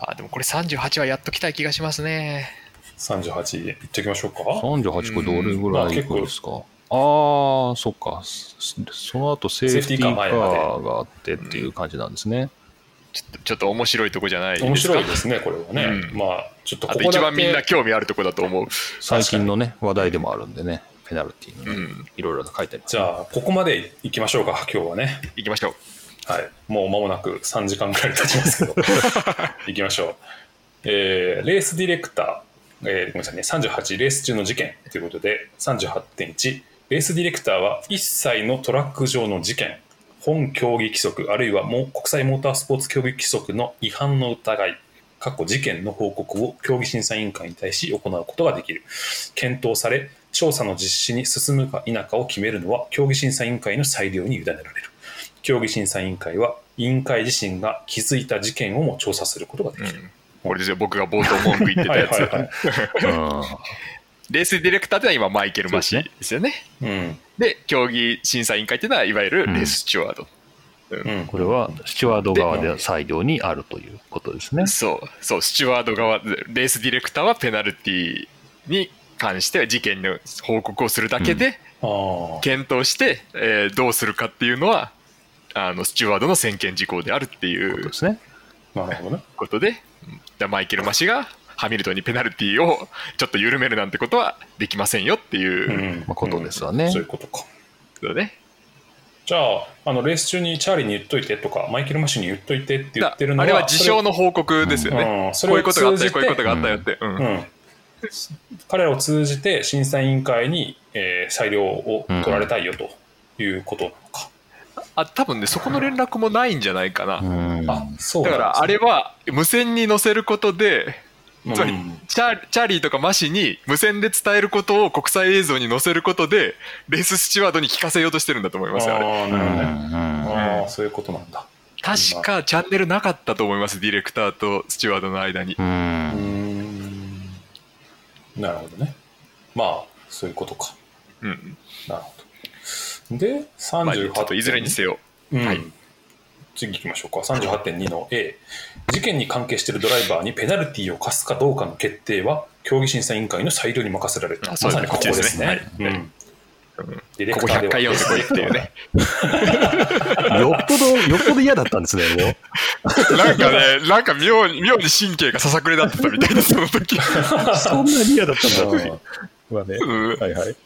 あでもこれ38はやっときたい気がしますね。38いっときましょうか。38これどれぐらいいくんですか、ああーそっかそその後セーフティーカセーフティーカー前までーがあってっていう感じなんですね、ちょっとちょっと面白いとこじゃないですか？面白いですね、これはね。うんまあ、ちょっとあことこだ一番みんなけ、興味あるとこだと思う。最近のね話題でもあるんでねペナルティーのね、うんいろいろと書いてありますじゃあ、ここまで行きましょうか、今日はね。行きましょう。はい。もう間もなく3時間ぐらい経ちますけど、行きましょう。えーレースディレクター、えーごめんなさいね、38、レース中の事件ということで、38.1、レースディレクターは一切のトラック上の事件、本競技規則、あるいはもう国際モータースポーツ競技規則の違反の疑い、過去事件の報告を競技審査委員会に対し行うことができる。検討され、調査の実施に進むか否かを決めるのは競技審査委員会の裁量に委ねられる。競技審査委員会は委員会自身が気づいた事件をも調査することができる。これですよ、僕が冒頭文句言ってたやつ。はいはいレースディレクターってのは今マイケル・マシーですよね。うん。で、競技審査委員会っていうのは、いわゆるレーススチュワード。うん。これはスチュワード側で裁量にあるということですね。そう、そう、スチュワード側、レースディレクターはペナルティに関しては事件の報告をするだけで、あー。検討して、えーどうするかっていうのは、あのスチュワードの専権事項であるっていうですねなるほどね。ことで、じゃあマイケル・マシがハミルトンにペナルティをちょっと緩めるなんてことはできませんよっていうことですわねそういうことか。ことね。じゃあ、あのレース中にチャーリーに言っといてとか、マイケル・マシュに言っといてって言だってるのは、あれは事象の報告ですよね。うんそこういうことがあったよ、こういうことがあったよって。うんそれをうん、彼らを通じて審査委員会に、えー裁量を取られたいよということなのか。あ多分ね、そこの連絡もないんじゃないかな。うんあそうだからあれは無線に載せることで、うんつまりチャーチャーリーとかマシに無線で伝えることを国際映像に載せることで、レーススチュワードに聞かせようとしてるんだと思いますよ、あれ。ああ、そういうことなんだ。確かチャンネルなかったと思います、ディレクターとスチュワードの間にう。うーん。なるほどね。まあ、そういうことか。うん。なるほど。で、まあ、ち38ょっといずれにせよ。うん。はい。次行きましょうか。38.2の A。事件に関係しているドライバーにペナルティーを課すかどうかの決定は、競技審査委員会の裁量に任せられる。まあそうさにここですね。うん。ディレここ100クターでは。回読んでこいっていうね。よっぽどよっぽど嫌だったんですねもう。なんかね、なんか妙に、妙に神経がささくれだってたみたいです、その時。そんなに嫌だったんだ。うんまあね。うん。はいはい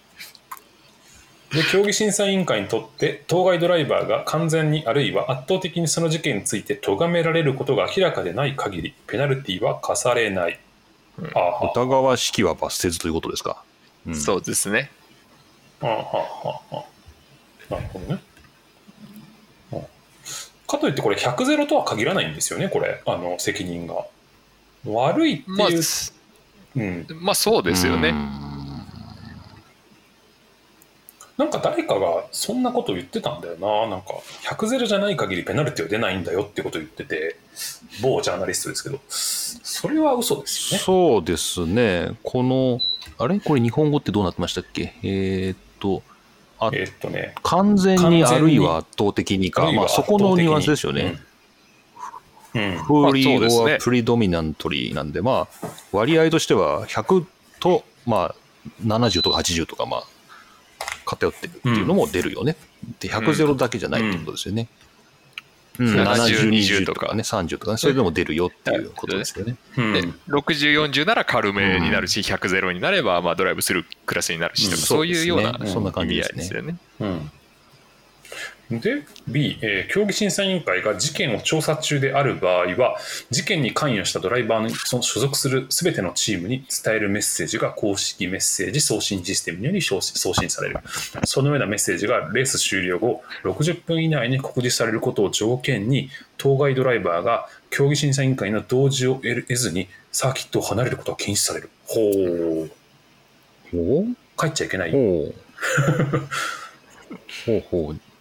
で競技審査委員会にとって当該ドライバーが完全にあるいは圧倒的にその事件について咎められることが明らかでない限りペナルティは課されない、ああは疑わしきは罰せずということですか、うん。そうですね。あはははなるほどね。うんかといってこれ100ゼロとは限らないんですよねこれ。あの責任が。悪いってまあいう、、うん、まあそうですよね。うんなんか誰かがそんなこと言ってたんだよな。なんか100ゼロじゃない限りペナルティは出ないんだよってことを言ってて某ジャーナリストですけど。それは嘘ですよね。そうですね。このあれ？これ日本語ってどうなってましたっけ？えーっとあえーっとね。完全ににあるいは圧倒的にか、まあ、そこのニュアンスですよね。うん、うん。フーリーまあそうですね。or プリドミナントリーなんで、まあ、割合としては100と、まあ、70とか80とか、まあ、偏ってるっていうのも出るよね。で、100ゼロだけじゃないってことですよね。うん、70 70、20 20とか。ね、30とかね、それでも出るよっていうことですよね。うん。で、60、40なら軽めになるし、100、0になれば、まあドライブするクラスになるしとか、うん。そういうようなそんな感意味合じですね。いですよね。うんで B、えー競技審査委員会が事件を調査中である場合は事件に関与したドライバーのその所属するすべてのチームに伝えるメッセージが公式メッセージ送信システムにより送送信されるそのようなメッセージがレース終了後60分以内に告示されることを条件に当該ドライバーが競技審査委員会の同時を得ずにサーキットを離れることが禁止されるほうほう帰っちゃいけない。ほうほう。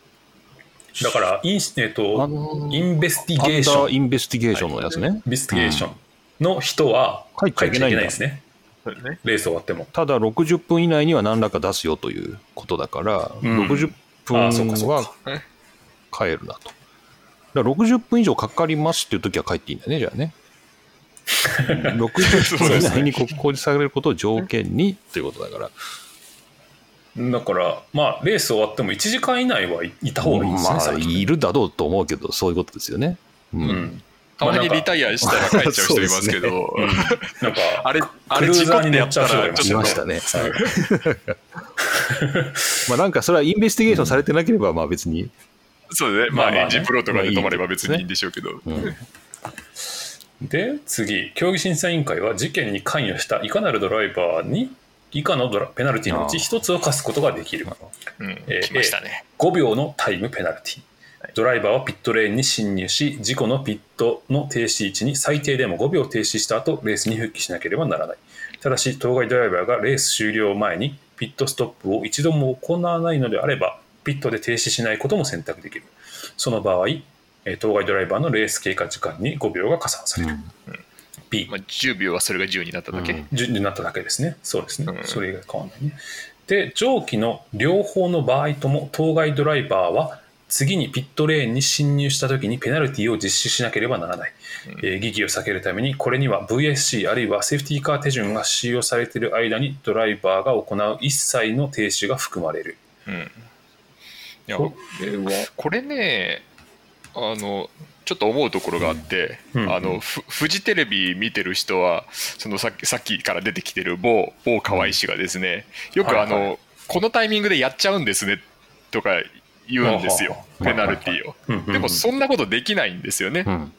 だからイン,、えーとあのーインベスティゲーションインベスティゲーションのやつね。インベスティゲーションの人は帰っちゃいけないんだですね。レース終わっても。ただ60分以内には何らか出すよということだから、うん60分はか帰るなと。だから60分以上かかりますっていう時は帰っていいんだよね、じゃあね。60分以内に告公示されることを条件にということだから。だから、まあ、レース終わっても1時間以内はいいた方がいいですね、まあ、いるだろうと思うけど、そういうことですよね。う。うんん。たまにリタイイアしたら帰っちゃう人いますけど、なんか、あれ、あれ事故ってやったら、ちょっといましたね。は いまあなんかそれはインベスティゲーションされてなければ、まあ別に。そうですね。まあ、エンジンプロとかで止まれば別にいいんでしょうけど。うんで、次、競技審査委員会は事件に関与したいかなるドライバーに以下のドラペナルティのうち1つを課すことができる。うんえーね。5秒のタイムペナルティ。ドライバーはピットレーンに進入し、事故のピットの停止位置に最低でも5秒停止した後、レースに復帰しなければならない。ただし、当該ドライバーがレース終了前にピットストップを一度も行わないのであれば、ピットで停止しないことも選択できる。その場合、えー当該ドライバーのレース経過時間に5秒が加算される。B、まあ、10秒はそれが10になっただけ。うん順になっただけですね。そうですね。うんそれ以外変わらないね。で、上記の両方の場合とも、当該ドライバーは、次にピットレーンに進入したときにペナルティを実施しなければならない。えー疑義を避けるために、これには VSC あるいはセーフティーカー手順が使用されている間にドライバーが行う一切の停止が含まれる。うん。いや、これは、これね、あの、ちょっと思うところがあって、うん。うん。あのフフジテレビ見てる人はそのさっきさっきから出てきてる某某河合氏がですねよくあの、はいはいこのタイミングでやっちゃうんですねとか言うんですよ。ペナルティを。でもそんなことできないんですよね。うん。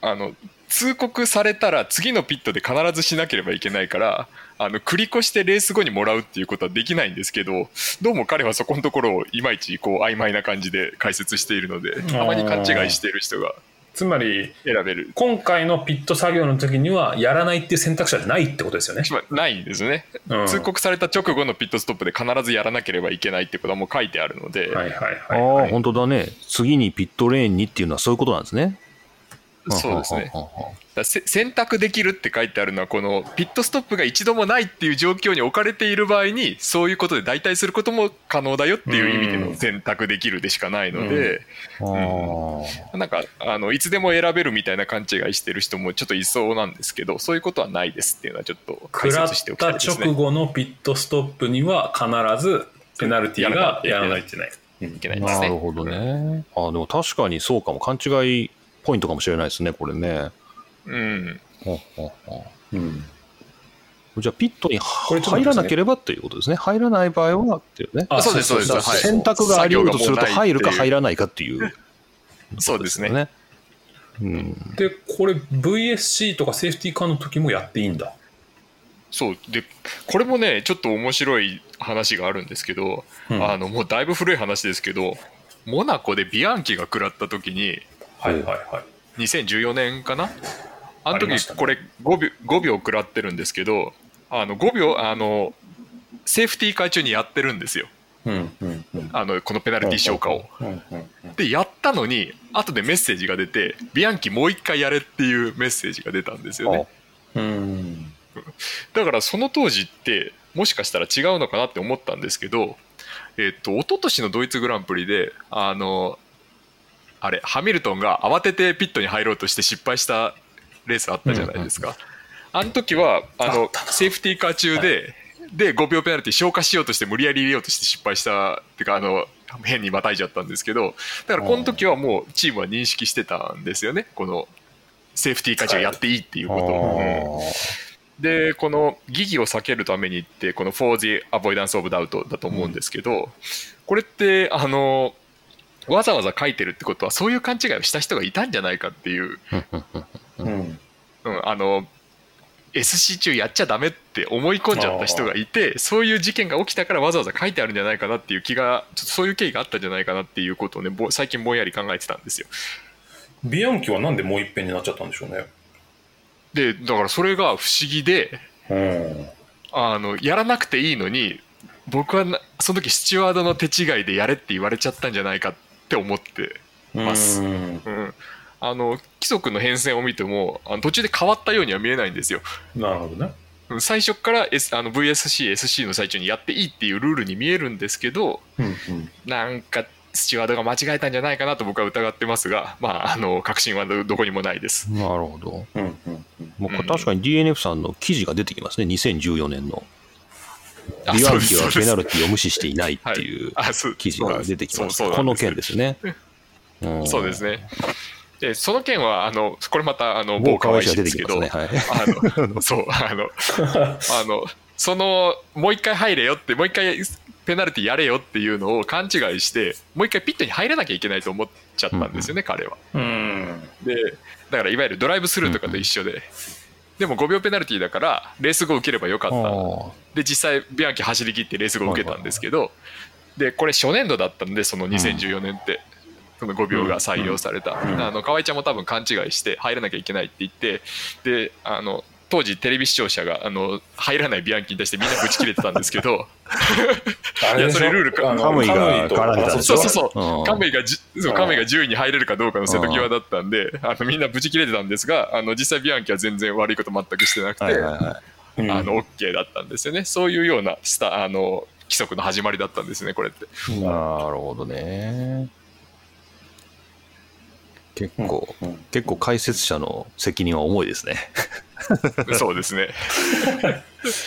あの通告されたら次のピットで必ずしなければいけないからあの繰り越してレース後にもらうっていうことはできないんですけどどうも彼はそこのところをいまいちこう曖昧な感じで解説しているのでたまに勘違いしている人がつまり、選べる今回のピット作業の時には、やらないっていう選択肢はないってことですよね。ないんですね、うん通告された直後のピットストップで必ずやらなければいけないってことはもう書いてあるので、はいはいあはい、はあ、い。本当だね。次にピットレーンにっていうのはそういうことなんですね。そうですねだ選択できるって書いてあるのはこのピットストップが一度もないっていう状況に置かれている場合にそういうことで代替することも可能だよっていう意味での選択できるでしかないので、あーなんかあのいつでも選べるみたいな勘違いしてる人もちょっといそうなんですけどそういうことはないですっていうのはちょっと解食らっ説しておきたいたですね。直後のピットストップには必ずペナルティーがややらないといけない。いけないですね。なるほどね。あでも確かにそうかも。勘違いポイントかもしれないですね、これね。うんほうほうんうじゃあ、ピットに入らなければということですね。入らない場合はっていうね。あそうですそうです選択があり得るとすると、入るか入らないかっていう、そうですね。ね。うん。で、これ VSC とかセーフティーカーの時もやっていいんだ。そうでこれもねちょっと面白い話があるんですけど、うんあのもうだいぶ古い話ですけどモナコでビアンキが食らった時にはいはいはい。2014年かな？あの時これ5秒 ,5 秒食らってるんですけどあの5秒あのセーフティーカー中にやってるんですようんうんうん。あのこのペナルティー消化を。うんうんうんでやったのに後でメッセージが出てビアンキもう一回やれっていうメッセージが出たんですよね。うん。だからその当時ってもしかしたら違うのかなって思ったんですけど、えっと一昨年のドイツグランプリであのあれハミルトンが慌ててピットに入ろうとして失敗したレースあったじゃないですか、あの時はあのあったな。セーフティーカー中で、で5秒ペナルティ消化しようとして無理やり入れようとして失敗したっていうかあの変にまたいじゃったんですけどだからこの時はもうチームは認識してたんですよね。このセーフティーカー中やっていいっていうこと。を。うんでこの疑義を避けるためにってこの For the Avoidance of Doubt だと思うんですけど、これってあのわざわざ書いてるってことはそういう勘違いをした人がいたんじゃないかっていう、うん。うん、あの SC 中やっちゃダメって思い込んじゃった人がいてそういう事件が起きたからわざわざ書いてあるんじゃないかなっていう気がちょっとそういう経緯があったんじゃないかなっていうことをねぼ最近ぼんやり考えてたんですよ。ビアンキはなんでもう一遍になっちゃったんでしょうね。でだからそれが不思議でうん。あのやらなくていいのに僕はなその時スチュワードの手違いでやれって言われちゃったんじゃないかって思って、ますうんうん、あの規則の変遷を見てもあの途中で変わったようには見えないんですよ。なるほどね。うん最初から S あの VSC、SC の最中にやっていいっていうルールに見えるんですけどうんうん。なんかスチュワードが間違えたんじゃないかなと僕は疑ってますが、まあ、あの確信はどどこにもないです。なるほど。うんうんうん。もう確かに DNF さんの記事が出てきますね、2014年の。あビワンキはペナルティを無視していないっていう記事が出てきました。そうそうこの件ですね。んそうですね。で、その件は、あの、これまた、あの、某某河合氏ですけど、ね。はい。あの、そう、あの、あの、その、もう一回入れよって、もう一回ペナルティやれよっていうのを勘違いして、もう一回ピットに入らなきゃいけないと思っちゃったんですよね、彼は。うん。で、だからいわゆるドライブスルーとかと一緒で、でも5秒ペナルティだから、レース後受ければよかった。あで、実際、ビアンキ走り切ってレース後受けたんですけど、で、これ初年度だったんで、その2014年って。その5秒が採用された、ん。あの河合ちゃんも多分勘違いして入らなきゃいけないって言ってであの当時テレビ視聴者があの入らないビアンキに対してみんなブチ切れてたんですけど。いやそれルールか。カムイがそうそうそう。うん。カムイがじそうカムイが10位に入れるかどうかの瀬戸際だったんであのみんなブチ切れてたんですがあの実際ビアンキは全然悪いこと全くしてなくて、はいはいはうん。あの OK だったんですよね。そういうようなスタあの規則の始まりだったんですねこれって。い。なるほどね。結構、うん。結構解説者の責任は重いですね。そうですね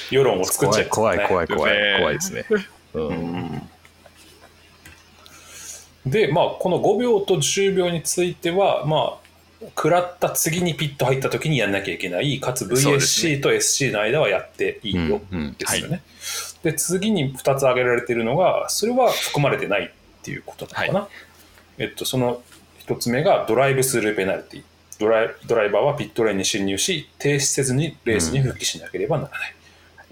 世論を作っちゃ怖いい怖い怖い怖いね怖いですね。うんうんで、まあ、この5秒と10秒については、まあ、食らった次にピット入った時にやんなきゃいけない、かつ VSC と SC の間はやっていいよ、ですよね。で、次に2つ挙げられているのが、それは含まれてないっていうことなのかな。えっと、その1つ目がドライブスルーペナルティ。ドライドライバーはピットレーンに侵入し、停止せずにレースに復帰しなければならない。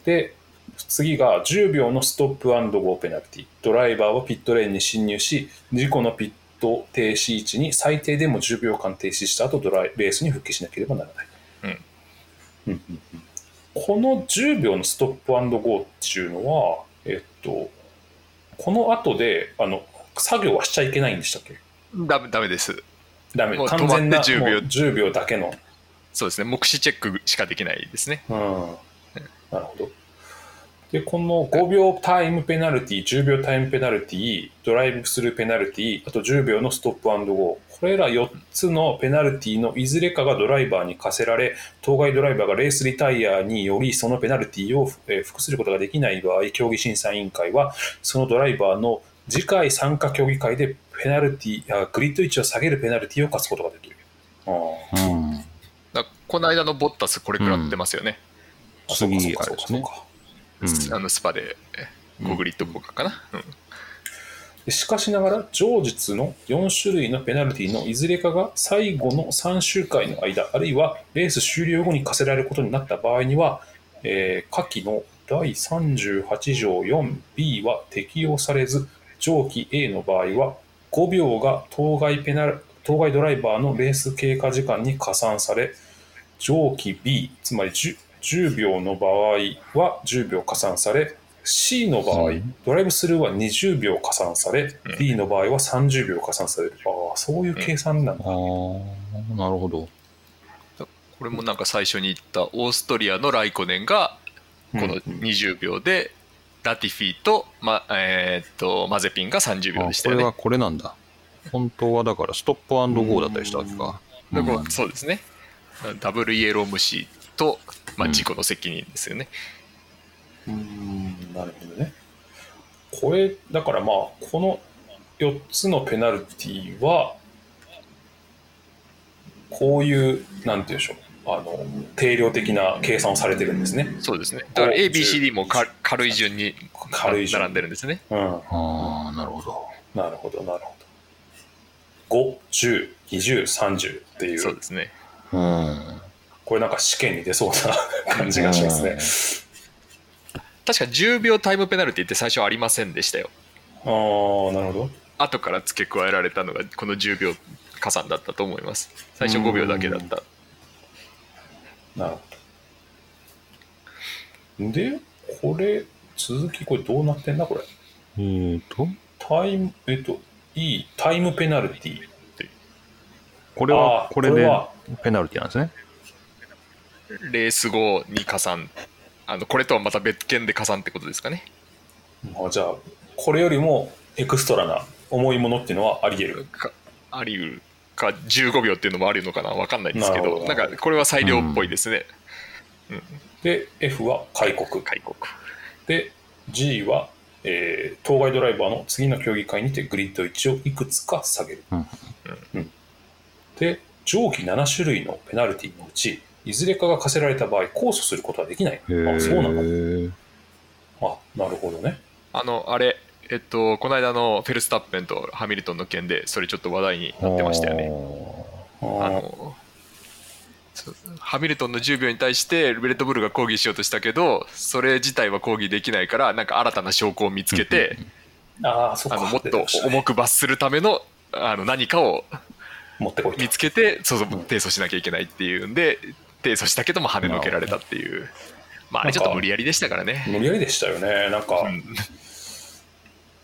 で、次が10秒のストップゴーペナルティ。ドライバーはピットレーンに侵入し、事故のピット停止位置に最低でも10秒間停止した後ドライレースに復帰しなければならない。うんうんうんうんこの10秒のストップゴーっていうのは、えっと、この後であの作業はしちゃいけないんでしたっけ？ダメダメですダメ。もう完全な止まって10秒。もう10秒だけの。そうですね。目視チェックしかできないですね。うん。なるほど。で、この5秒タイムペナルティ、10秒タイムペナルティ、ドライブスルーペナルティ、あと10秒のストップゴー。これら4つのペナルティのいずれかがドライバーに課せられ、当該ドライバーがレースリタイアによりそのペナルティをえー服することができない場合、競技審査委員会は、そのドライバーの次回参加競技会でペナルティ、あグリッド位置を下げるペナルティを課すことができる。あーうん。だこの間のボッタスこれ食らってますよね、あそうか次。そうかあれですねそうか。うん。あのスパで5グリッド降格かな、うん。でしかしながら、上述の4種類のペナルティのいずれかが最後の3周の間の間、あるいはレース終了後に課せられることになった場合には、えー下記の第38条 4b は適用されず、上記 A の場合は、5秒が当該ペナル当該ドライバーのレース経過時間に加算され、上記 B、つまり 10, 10秒の場合は10秒加算され、C の場合、うんドライブスルーは20秒加算され、うん D の場合は30秒加算される。ああ、そういう計算なんだ。あーなるほど。これもなんか最初に言ったオーストリアのライコネンがこのうん20秒で、ラティフィと,、まえーっとマゼピンが30秒あでしたよねこれは。これなんだ。本当はだからストップゴーだったりしたわけか。ううんそうですね。ダブルイエロー虫と、まあ、うん事故の責任ですよね。うーん、なるほどね。これ、だからまあ、この4つのペナルティは、こういう、なんていうんでしょう、あの、定量的な計算をされてるんですね。そうですね。だから ABCD もか軽い順に軽い順並んでるんですね。うん。ああ、なるほど。なるほど、なるほど。5、10、20、30っていう、そうですね。うん。これなんか試験に出そうな感じがしますね。確か10秒タイムペナルティって最初ありませんでしたよ。ああ、なるほど。後から付け加えられたのがこの10秒加算だったと思います。最初5秒だけだった。なるほど。で、これ、続き、これどうなってんだ、これ。えーと、タイム、えっと、いい、タイムペナルティ。これはあーこれで？これはペナルティなんですね。レース後に加算。あのこれとはまた別件で加算ってことですかね。あじゃあ、これよりもエクストラな重いものっていうのはあり得る。かあり得るか15秒っていうのもあるのかなわかんないんですけどど。なんかこれは裁量っぽいですね。うん。で F は開国。開国。で G は、えー当該ドライバーの次の競技会にてグリッド位置をいくつか下げる、うん。うん。で上記7種類のペナルティのうちいずれかが課せられた場合控訴することはできない。あそうなんだあなるほどね。あのあれえっとこの間のフェルスタッペンとハミルトンの件でそれちょっと話題になってましたよね。あのハミルトンの10秒に対してレッドブルが抗議しようとしたけどそれ自体は抗議できないからなんか新たな証拠を見つけて あのもっと重く罰するためのあの何かを持ってこいと。見つけてそうそう提訴しなきゃいけないっていうんで提訴したけども跳ねのけられたっていう。まああれちょっと無理やりでしたからね。無理やりでしたよね。なんか、うん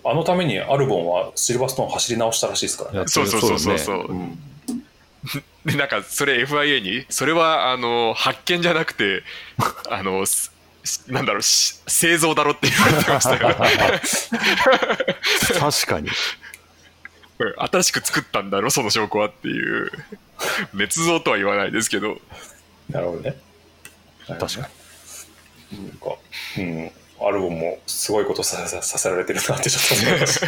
あのためにアルボンはシルバーストーン走り直したらしいですからね。いやそうそうそうそう。そそうう、うん。でなんかそれ FIA にそれはあの発見じゃなくて あのすなんだろうし製造だろって言われてましたよ。ね 確かに。うん新しく作ったんだろその証拠はっていう。捏造とは言わないですけど。なるほどね。確かに。なんか、うん、アルボンもすごいことさささせられてるなってちょっと思いました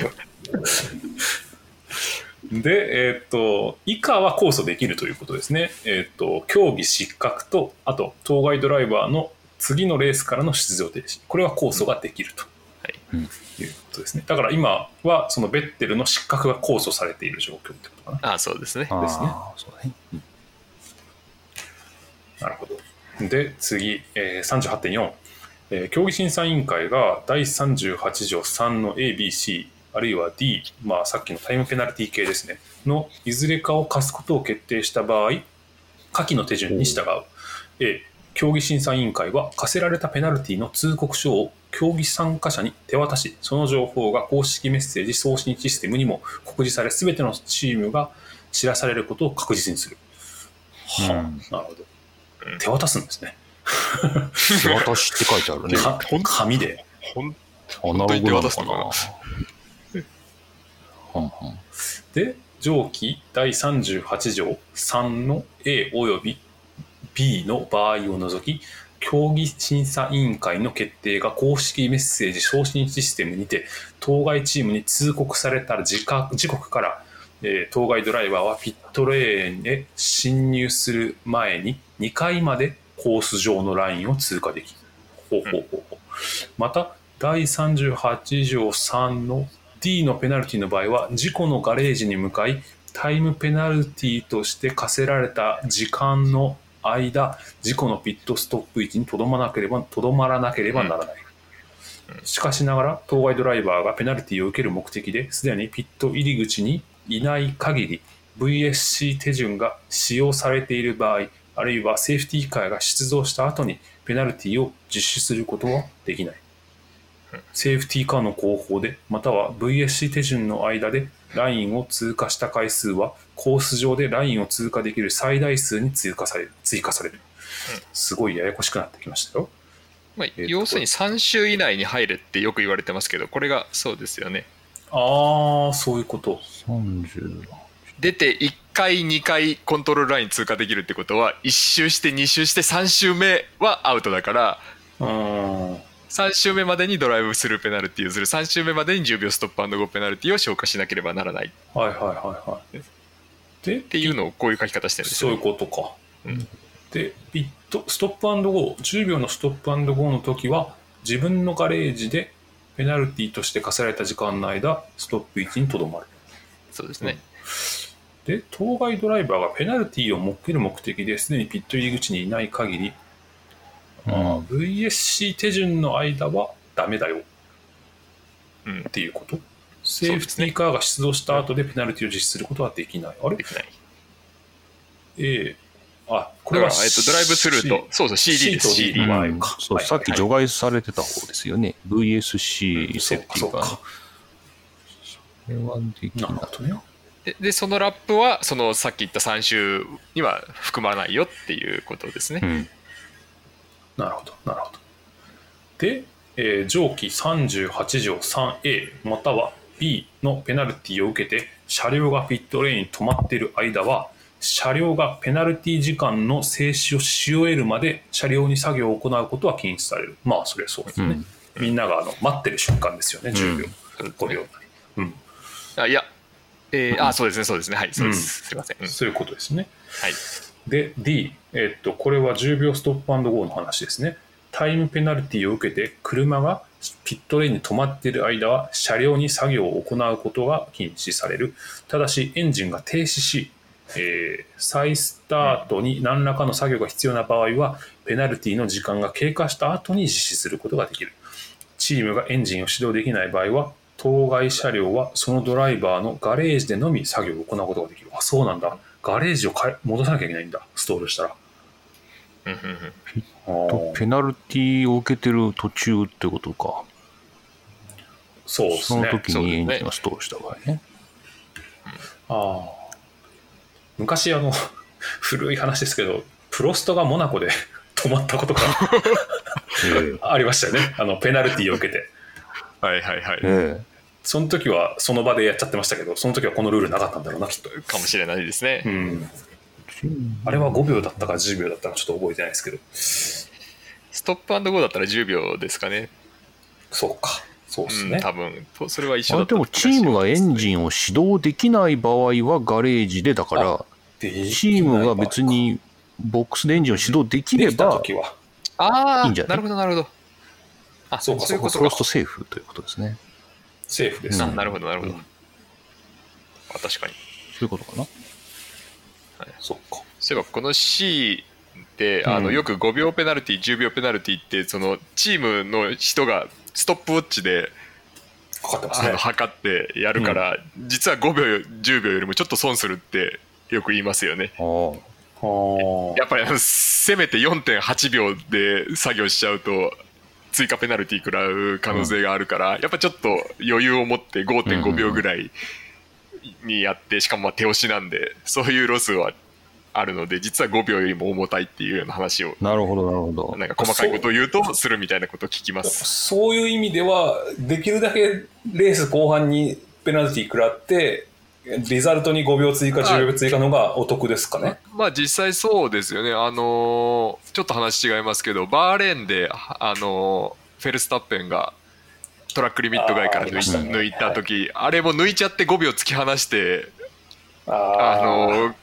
で、えーっと以下は控訴できるということですね、えーっと競技失格とあと当該ドライバーの次のレースからの出場停止。これは控訴ができると。はい。いうことですね。だから今はそのベッテルの失格が控訴されている状況ってことかな。ああそうですね。ですね。そうだね。うん。なるほど。で、次、えー、38.4、えー競技審査委員会が第38条3の A、B、C、あるいは D、まあ、さっきのタイムペナルティ系ですね、のいずれかを課すことを決定した場合、下記の手順に従う。A、競技審査委員会は課せられたペナルティの通告書を競技参加者に手渡し、その情報が公式メッセージ送信システムにも告示され、すべてのチームが知らされることを確実にする。はあ、うんなるほど。手渡すんですね。手渡しって書いてあるね。か紙で。ほんアナログなのかな？な。はんはんで、上記第38条3の A および B の場合を除き、競技審査委員会の決定が公式メッセージ送信システムにて、当該チームに通告された時刻時刻から、えー当該ドライバーはピットレーンへ進入する前に2回までコース上のラインを通過できる。ほうほうほうほうまた、第38条3の D のペナルティの場合は、事故のガレージに向かい、タイムペナルティとして課せられた時間の間、事故のピットストップ位置にとどまなければ、とどまらなければならない。しかしながら、当該ドライバーがペナルティを受ける目的で、すでにピット入り口にいない限り、VSC 手順が使用されている場合、あるいはセーフティーカーが出動した後にペナルティを実施することはできない。セーフティーカーの後方で、または VSC 手順の間でラインを通過した回数は、コース上でラインを通過できる最大数に追加される。追加される。すごいややこしくなってきましたよ。まあ、えっと要するに3周以内に入るってよく言われてますけどこれがそうですよねああ、そういうこと。30出て1回2回コントロールライン通過できるってことは1周して2周して3周目はアウトだからうーん。3周目までにドライブスルーペナルティをする3周目までに10秒ストップゴーペナルティを消化しなければならないっはいはいはいはい。で、ていうのをこういう書き方してるんですそういうよねことか。うんで、ピット、ストップゴー、10秒のストップゴーの時は、自分のガレージでペナルティとして課せられた時間の間、ストップ位置にとどまる。そうですね、で、当該ドライバーがペナルティを設ける目的ですでにピット入り口にいない限り、うん VSC 手順の間はダメだよ。うん。っていうこと。セーフティーカーが出動した後でペナルティを実施することはできない。あれ？できない。ええ。あ、ここれは、えっと、ドライブスルーと、そうそう CD です。C と CD うん。かそう、はい。さっき除外されてた方ですよね。VSC セーフティーカーの。そうか。それはできなない。るほどね。ででそのラップはそのさっき言った3周には含まないよっていうことですね、うん。なるほど、なるほど。で、えー上記38条 3A または B のペナルティを受けて車両がピットレーンに止まっている間は車両がペナルティ時間の静止をし終えるまで車両に作業を行うことは禁止される。まあ、それはそうですね。うんみんながあの待ってる瞬間ですよね、10秒、5秒なり。うん。あいや、えーあそうですねそうですねはいそうです、すいません、うんそういうことですね。はいで、D、えっと、これは10秒ストップゴーの話ですね。タイムペナルティを受けて、車がピットレーンに止まっている間は、車両に作業を行うことが禁止される。ただし、エンジンが停止し、えー再スタートに何らかの作業が必要な場合は、ペナルティの時間が経過した後に実施することができる。チームがエンジンを始動できない場合は、当該車両はそのドライバーのガレージでのみ作業を行うことができる。あ、そうなんだ。ガレージを変え戻さなきゃいけないんだ。ストールしたら。うんうんうん あーペナルティを受けてる途中ってことか。そうですね。その時にエンジンがストールした場合ね。ああ昔あの 古い話ですけどプロストがモナコで 止まったことがええありましたよねあのペナルティーを受けてはいはいはい、えその時はその場でやっちゃってましたけどその時はこのルールなかったんだろうなきっと、かもしれないですね、うん、えあれは5秒だったか10秒だったかちょっと覚えてないですけど。ストップゴーだったら10秒ですかね。そうか。そうですうんね、多分。とそれは一緒あだったれでもチームがエンジンンを始動できない場合はガレージでだからでチームが別にボックスでエンジンを始動できれできたばいいんじゃない？なるほどなるほどあそうかいうことクロストセーフということですね。セーフです、あなるほどなるほど、うん。あ確かに。そういうことかな？そうか。そういえばこの C であのうん。よく5秒ペナルティ10秒ペナルティってそのチームの人がストップウォッチでかかってますね。測ってやるから、実は5秒10秒よりもちょっと損するってよく言いますよね。ああはあやっぱりせめて4.8秒で作業しちゃうと追加ペナルティ食らう可能性があるから、やっぱちょっと余裕を持って5.5秒ぐらいにやってしかもまあ手押しなんでそういうロスはあるので実は5秒よりも重たいっていうような話をなるほど、なるほど。なんか細かいことを言うとするみたいなことを聞きます。そういう意味では、できるだけレース後半にペナルティ食らって、リザルトに5秒追加、10秒追加のがお得ですかね。まあ実際そうですよね、あのーちょっと話違いますけど、バーレーンで、あのーフェルスタッペンがトラックリミット外から抜い,、抜いた時、あれも抜いちゃって5秒突き放して、ああーのー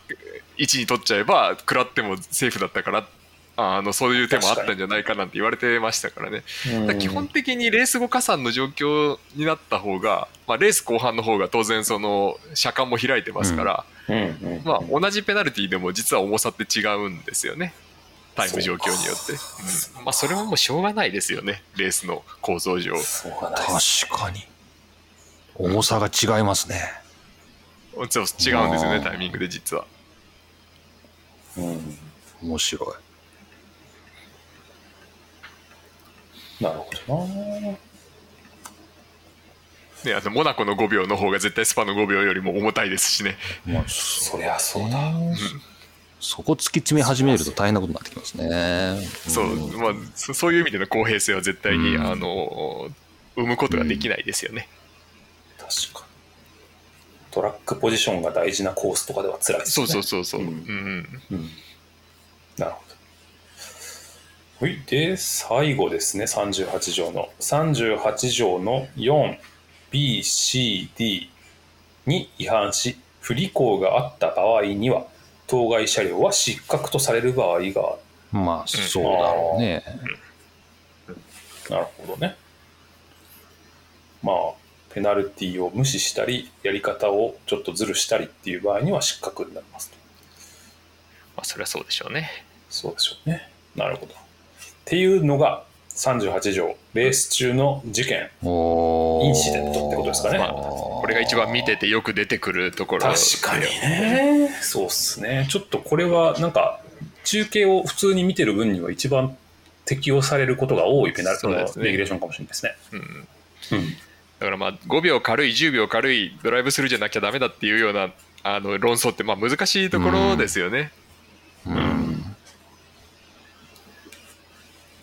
位置に取っちゃえば、食らってもセーフだったから。あのそういう手もあったんじゃないかなんて言われてましたからね、ら基本的にレース後加算の状況になった方が、まあ、レース後半の方が当然その車間も開いてますから、うん。うん。まあ、同じペナルティでも実は重さって違うんですよね。タイム状況によって、うん。まあ、それはもうしょうがないですよね。レースの構造上。確かに。重さが違いますね。そう違うんですよねタイミングで実は。うん。面白い。なるほどな。ねあのモナコの5秒の方が絶対スパの5秒よりも重たいですしねまあ、そりゃそうだ。そこ突き詰め始めると大変なことになってきますね。そう,、んまあ、そそういう意味での公平性は絶対に、うんあの生むことができないですよね、確かに。トラックポジションが大事なコースとかでは辛いですそうね。そうそうそう、ううんんうん、うんなるほど。はい。で、最後ですね、38条の。38条の 4B、C、D に違反し、不履行があった場合には、当該車両は失格とされる場合がある。まあ、そうだろうね。なるほどね。まあ、ペナルティを無視したり、やり方をちょっとずるしたりっていう場合には失格になりますと。まあ、それはそうでしょうねそうでしょうね。なるほど。っていうのが38条、レース中の事件。インシデントってことですかねまあこれが一番見ててよく出てくるところ確かにね。そうっすね。ちょっとこれはなんか、中継を普通に見てる分には一番適用されることが多いペナルティのレギュレーションかもしれないですね。うんうん。だからまあ5秒軽い10秒軽いドライブスルーじゃなきゃダメだっていうようなあの論争ってまあ難しいところですよね。うん。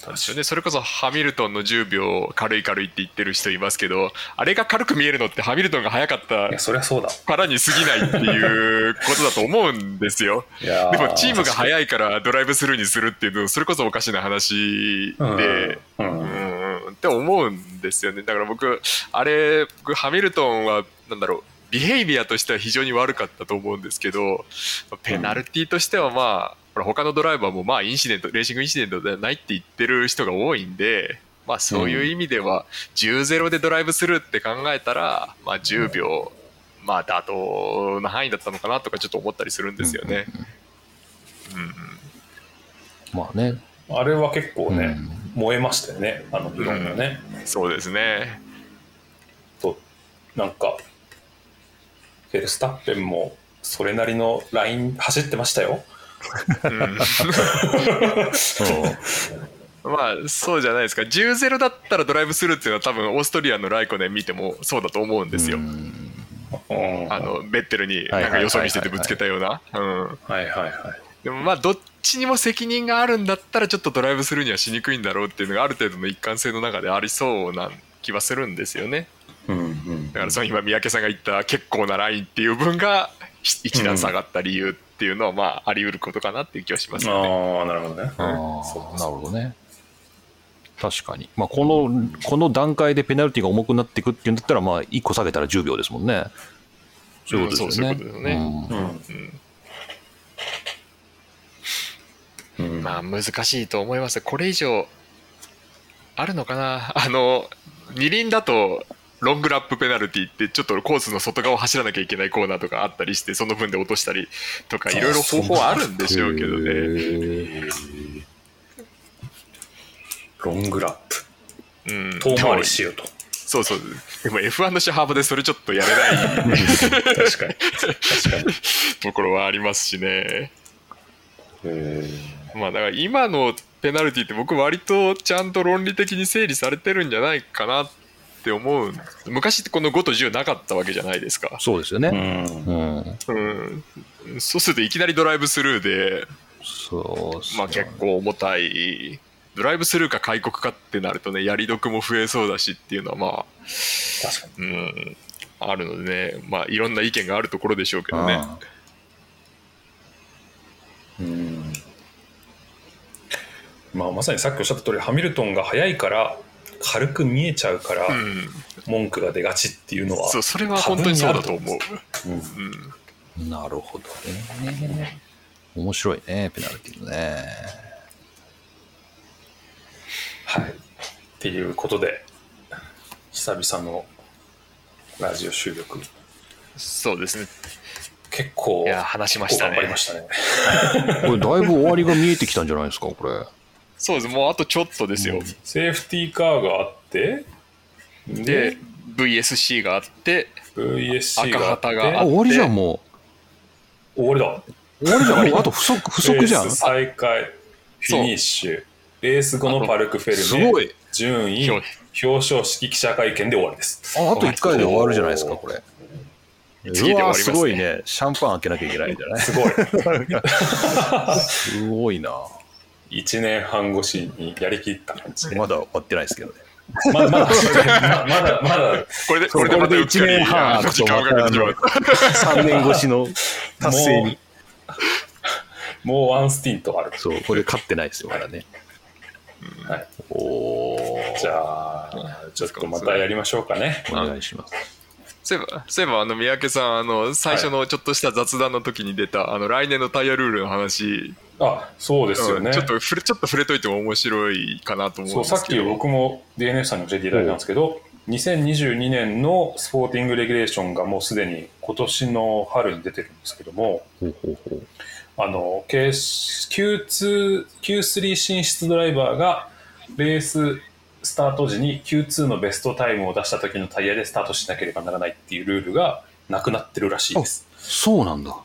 ですよね、それこそハミルトンの10秒軽い軽いって言ってる人いますけどあれが軽く見えるのってハミルトンが速かったいやそりゃそうだ。からに過ぎないっていうことだと思うんですよ。でもチームが速いからドライブスルーにするっていうのそれこそおかしな話で、ううん。んって思うんですよね。だから僕あれ僕ハミルトンはなんだろうビヘイビアとしては非常に悪かったと思うんですけどペナルティーとしてはまあほら他のドライバーもまあインシデントレーシングインシデントではないって言ってる人が多いんで。まあそういう意味では10-0でドライブスルーって考えたら、まあ、10秒、まあ妥当な範囲だったのかなとかちょっと思ったりするんですよね。まあね。あれは結構ね、うん燃えましたよねあの議論がね、そうですね。となんかフェルスタッペンもそれなりのライン走ってましたようんまあそうじゃないですか。10-0だったらドライブスルーっていうのは多分オーストリアのライコネン見てもそうだと思うんですよ、あのベッテルにはいなんかよそ見せてぶつけたような。うん。はいはいはい。でもまあどっちにも責任があるんだったらちょっとドライブスルーにはしにくいんだろうっていうのがある程度の一貫性の中でありそうな気はするんですよね。うんうんだからその今三宅さんが言った結構なラインっていう分がひ一段下がった理由っていうのはまああり得ることかなっていう気はしますよね。ああなるほどね。あそうあ、なるほどね。確かに。まあ、この、この段階でペナルティが重くなっていくっていうんだったら、まあ、1個下げたら10秒ですもんね。そういうことですよね。うんそうそういうことですよね。うん。うん。うん。まあ難しいと思います。これ以上あるのかな？あの二輪だとロングラップペナルティってちょっとコースの外側を走らなきゃいけないコーナーとかあったりしてその分で落としたりとかいろいろ方法あるんでしょうけどね。ロングラップ。うん遠回りしようとそうそうでも F1 の車幅でそれちょっとやれない確かに確かにところはありますしねまあだから今のペナルティって僕割とちゃんと論理的に整理されてるんじゃないかなって思う昔ってこの5と10なかったわけじゃないですか。そうですよえね。うん。うん。うん、そうするといきなりドライブスルーで、そうまあ、結構重たい。ドライブスルーか開国かってなるとねやり得も増えそうだしっていうのはま確かあ、うん、あるのでねまあいろんな意見があるところでしょうけどね。うん。まあまさにさっきおっしゃった通りハミルトンが速いから軽く見えちゃうからうん、文句が出がちっていうのはそうそれは本当にそうだと思う、うんうん、なるほどね。面白いね、ペナルティーね。はい。っていうことで、久々のラジオ収録、そうですね結構、いや話しましたね結構頑張りましたね。これ、だいぶ終わりが見えてきたんじゃないですか、これ。そうですもうあとちょっとですよ、セーフティーカーがあって、で VSC があって VSC があって、赤旗があ、終わりじゃん、も終わりだ。う。終わりじゃん。あと不足、不足じゃんレー。ス再開、フィニッシュ、レース後のパルクフェルネ、すごい。順位、表表彰式記者会見で終わりです。ああと1回で終わるじゃないですか、これ。次で終わりますねうわすごいね。シャンパン開けなきゃいけないんじゃないすごい。すごいな。1年半越しにやりきった感じで。まだ終わってないですけどね。まだまだ、ま まだ、まだ、これでこれでまたうっかこれでり一年半あの時間をかけてしまう3年越しの達成に。もうワンスティントある。そう、これ勝ってないですよ、まだね。はい。おーじゃあ、ちょっとまたやりましょうかね。お願いします。そういえば、そういえばあの三宅さん、あの最初のちょっとした雑談の時に出た、あの来年のタイヤルールの話、あ、そうですよね。うんちょっと触れちょっと触れといても面白いかなと思そううんさっきですけど。僕も DNF さんに教えていただいたんですけど、2022年のスポーティングレギュレーションがもうすでに今年の春に出てるんですけども、ほうほうほう。あの、K- Q2、Q3 進出ドライバーがレーススタート時に Q2 のベストタイムを出した時のタイヤでスタートしなければならないっていうルールがなくなってるらしいです。そうなんだ。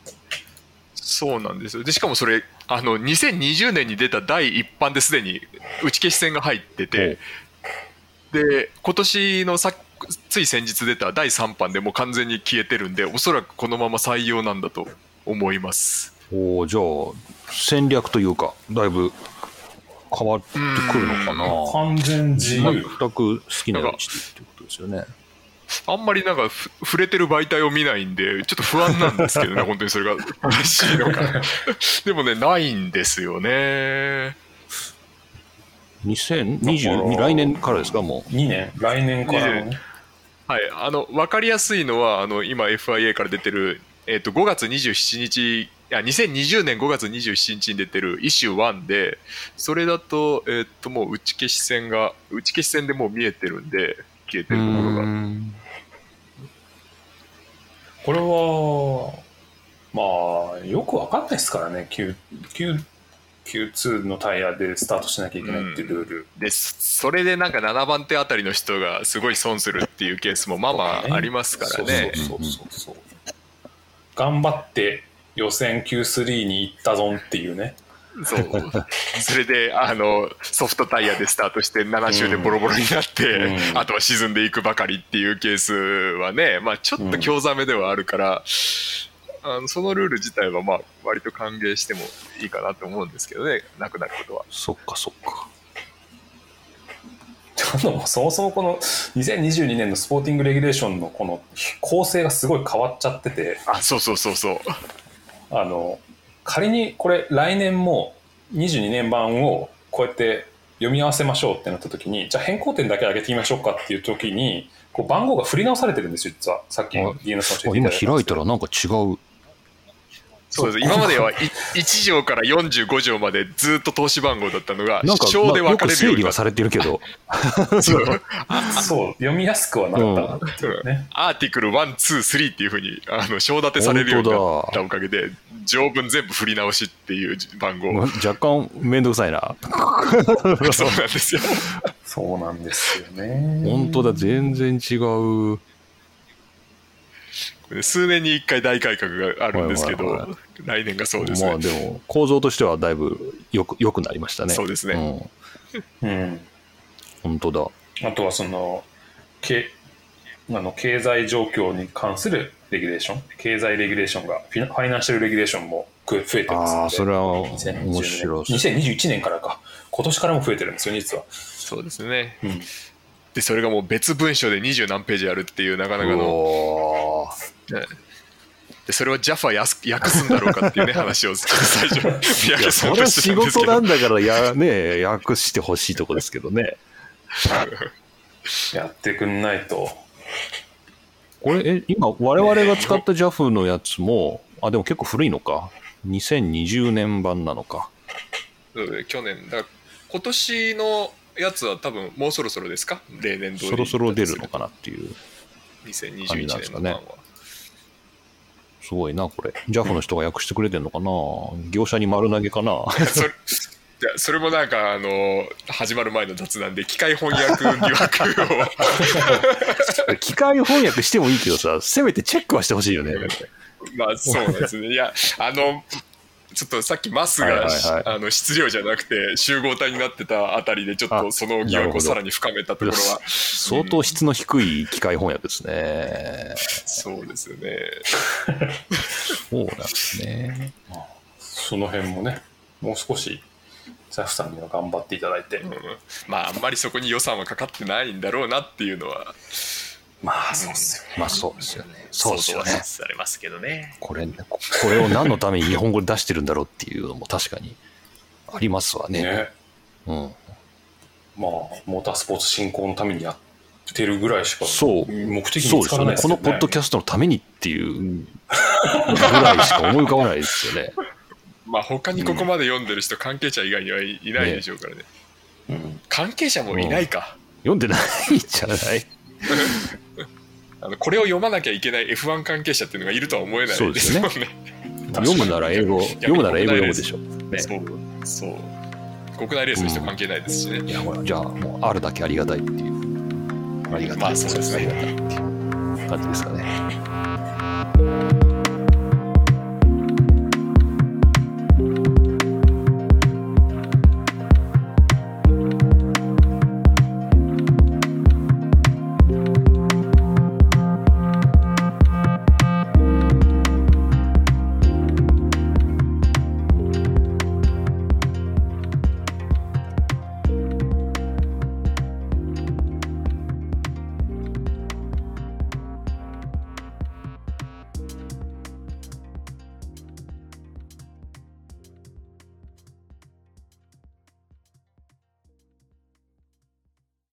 そうなんですよ。でしかもそれあの2020年に出た第一版ですでに打ち消し戦が入ってて、で今年のさつい先日出た第3版でもう完全に消えてるんで、おそらくこのまま採用なんだと思います。おおじゃあ、戦略というか、だいぶ変わってくるのかな。完全自全由。く好きなようにしてっていうことですよね。あんまりなんかふ触れてる媒体を見ないんで、ちょっと不安なんですけどね、本当にそれが嬉しいのか。でもね、ないんですよね。2022だから来年からですか、も2年来年からのね。はい、あの分かりやすいのはあの今 FIA から出てる、えっと5月27日いや2020年5月27日に出てるイシュー1でそれだと,、えっともう打ち消し線が打ち消し線でもう見えてるんで消えてう。るところがんこれは、まあ、よくわかんないですからね、Q、Q、Q2 のタイヤでスタートしなきゃいけないっていうルール。でそそれでなんか7番手あたりの人がすごい損するっていうケースもまあまあありますからね。そうそうそうそう。頑張って予選 Q3 に行ったぞんっていうね。そう それであのソフトタイヤでスタートして7周でボロボロになって、うんあとは沈んでいくばかりっていうケースはね、まあ、ちょっと興ざめではあるから、あのそのルール自体はまあ割と歓迎してもいいかなと思うんですけどねなくなることは。そっかそっか。そもそもこの2022年のスポーティングレギュレーションのこの構成がすごい変わっちゃってて、あそうそうそうそうあの、仮にこれ来年も22年版をこうやって読み合わせましょうってなった時に、じゃあ変更点だけ上げてみましょうかっていう時に、こう番号が振り直されてるんですよ、実は。さっきあ DNS さん教えてい今開いたらなんか違う。そうです。今までは1条から45条までずっと投資番号だったのがなんか、章で分まあよくかれるようになっ整理はされてるけど、そう。そう、読みやすくはなったうね。アーティクル1、2、3っていうふうにあの章立てされるようになったおかげで条文全部振り直しっていう番号。若干めんどくさいな。そうなんですよ。そうなんですよね。本当だ、全然違う。数年に一回大改革があるんですけど、はいはいは来年がそうですまあね。でも、構造としてはだいぶよく良くなりましたね。そうですねうんうん。本当だ。あとはその、けあの経済状況に関するレギュレーション、経済レギュレーションが、フィナファイナンシャルレギュレーションも増えてますのでああ、それは2020面白い。2021年からか、今年からも増えてるんですよ、実は。そうですね。うんで、それがもう別文書で二十何ページあるっていうなかなかの、ねでそれは JAFA やす訳すんだろうかっていうね、話をちょっと最初、仕事なん。だから、や、ね、訳してほしいとこですけどね。やってくんないと。これ、え、今、我々が使った JAF のやつも、あ、でも結構古いのか。2020年版なのか。そうで去年、だから今年のやつは多分もうそろそろですか？例年通り。そろそろ出るのかなっていう。2021年の版は。すごいな、これ。JAF の人が訳してくれてんのかな？業者に丸投げかな？それいやそれもなんかあの始まる前の雑談で機械翻訳疑惑を 機械翻訳してもいいけどさ、せめてチェックはしてほしいよね。まあそうなんですねいやあのちょっとさっきマスが、はいはいはいあの質量じゃなくて集合体になってたあたりでちょっとあその疑惑をさらに深めたところは相当質の低い機械翻訳ですね。そうですよね そうなんですね。その辺もね、もう少し、ザフさんには頑張っていただいて。うんまああんまりそこに予算はかかってないんだろうなっていうのはまあ、そうっすよね。まあそうですよね。そうですよね想像は。されますけどねこれ、ここれを何のために日本語で出してるんだろうっていうのも確かにありますわね。ね。うん。まあ、モータースポーツ振興のためにやってるぐらいしか、そう。目的そうですよね。に使わないですよね。このポッドキャストのためにっていうぐらいしか思い浮かばないですよね。まあ他にここまで読んでる人関係者以外にはいいないでしょうからねうん関係者もいないか、読んでないじゃない？あのこれを読まなきゃいけない F1 関係者っていうのがいるとは思えないそうですねもんね。読むなら英語、読むなら英語読むでしょ。ねそうそう国内レースの人関係ないですしね。いや、ほら、じゃあ、もう、あるだけありがたいっていう。ありがたい。まあそうですねありがたいっていう感じですかね。